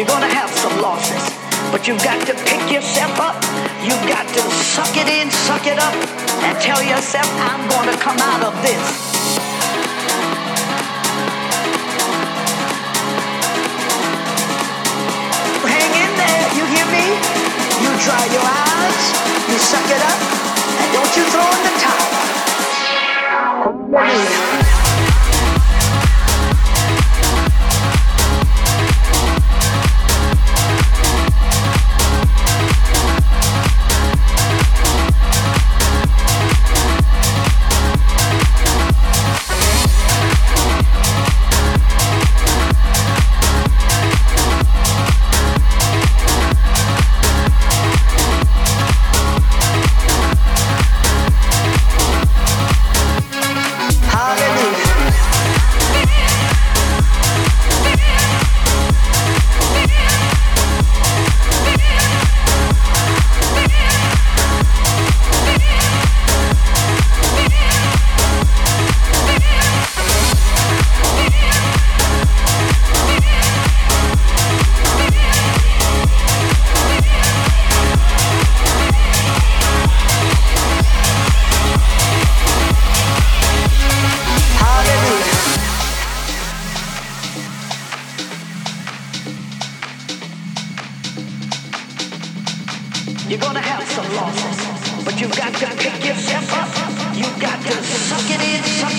You're going to have some losses, but you've got to pick yourself up. You've got to suck it in, suck it up, and tell yourself, I'm going to come out of this. Hang in there, you hear me? You dry your eyes, you suck it up, and don't you throw in the towel. Come on.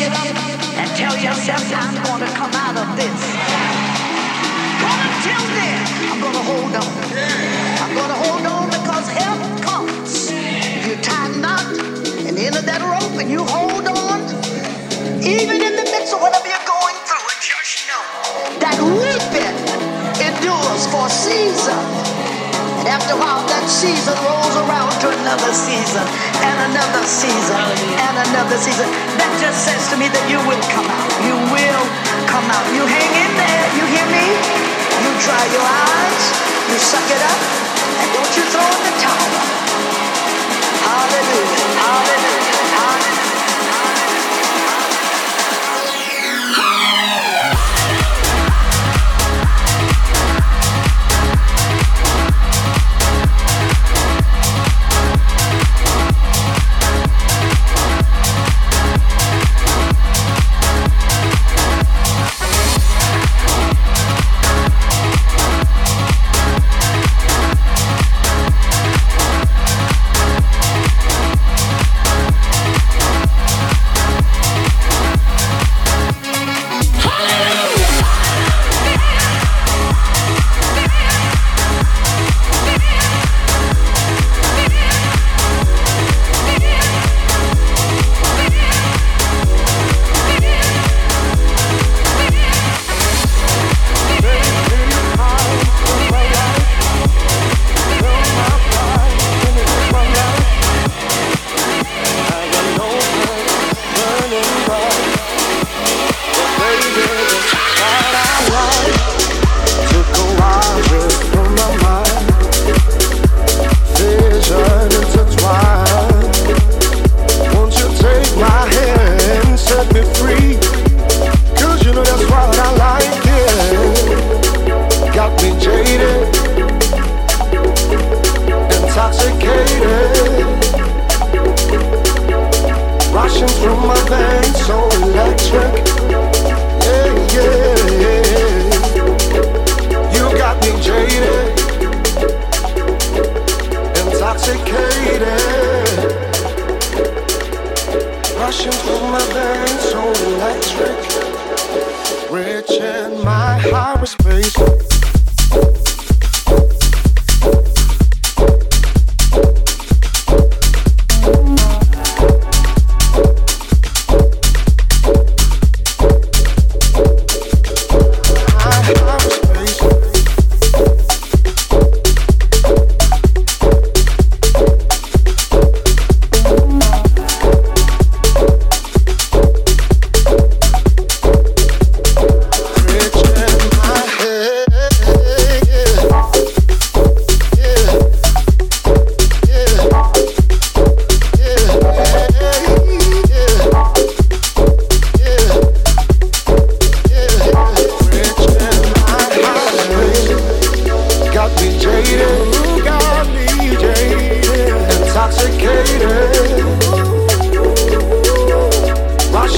And tell yourself, I'm gonna come out of this. But until then, I'm gonna hold on. I'm gonna hold on because help comes. If you tie a knot and of that rope and you hold on, even in the midst of whatever you're going through, just know that weeping endures for a season. After a while, that season rolls around to another season, and another season, and another season. That just says to me that you will come out. You will come out. You hang in there. You hear me? You dry your eyes. You suck it up. And don't you throw in the towel. Hallelujah. Hallelujah.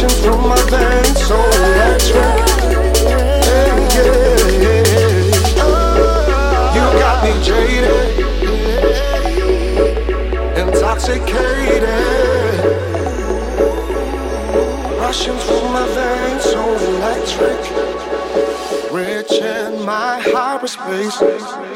coursing through my veins, so that's Yeah, yeah, yeah. You got me jaded, intoxicated, rushing through my veins, so electric, rich in my hyperspace.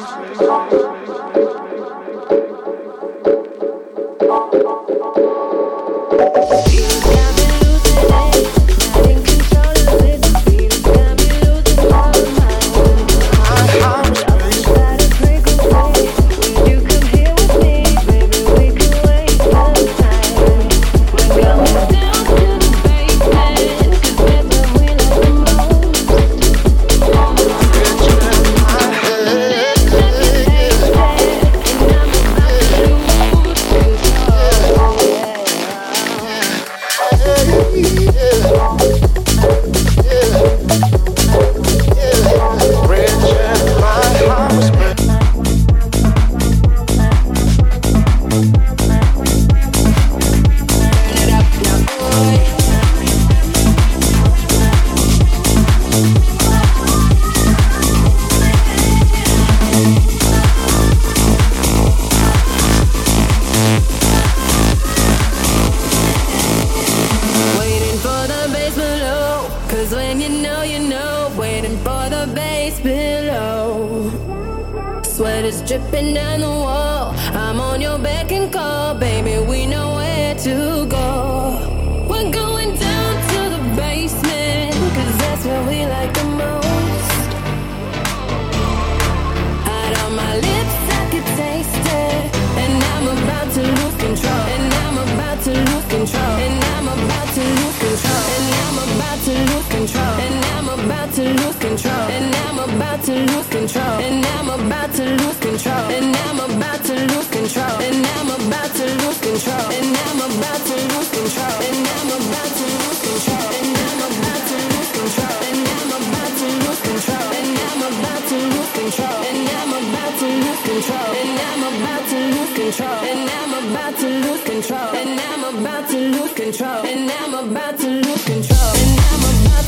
Lose control. And I'm about to lose control. And I'm about to lose control. And I'm about to lose control. And I'm about to lose control. And I'm about to lose control. And I'm about to lose control. And I'm about to lose control. And I'm about to lose control. And I'm about to lose control. And I'm about to lose control. And I'm about to lose control. And I'm about to lose control. And I'm about to lose control. And I'm about to lose control. And I'm about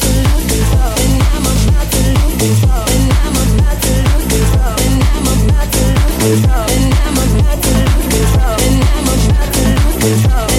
to lose control. And I'm about to lose control.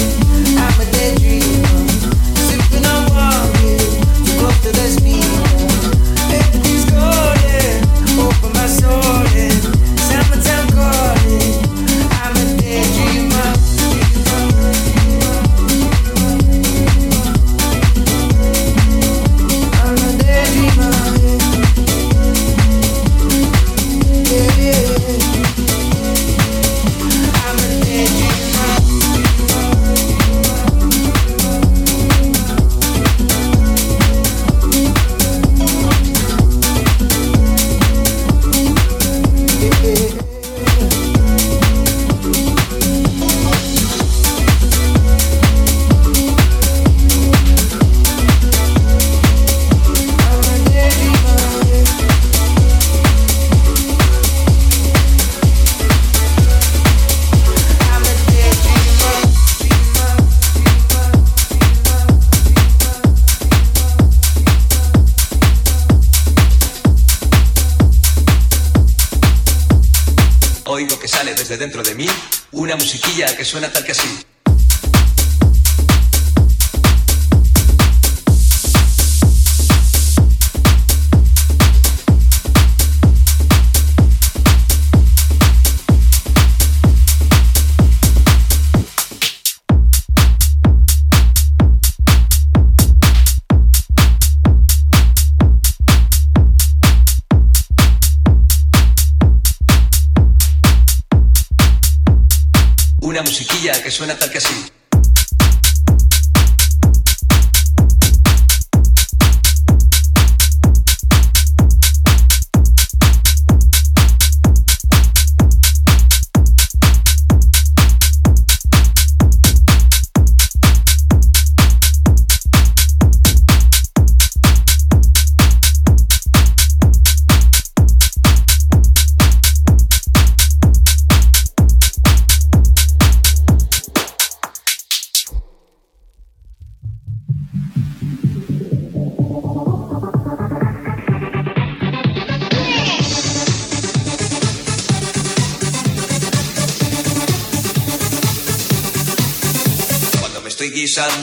suena tal que así. Suena tal que así.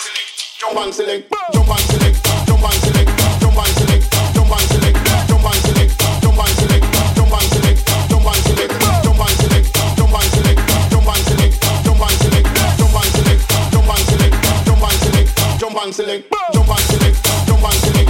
Jump on, select, jump on, select, jump on, select, jump on, select, jump on, select, jump on, select, jump on, select, jump on, select, jump on, select, jump on, select, jump on, select, jump on, select, jump on, select, jump on, select, jump on, select, jump on, select, jump on, select, jump and select, jump and select.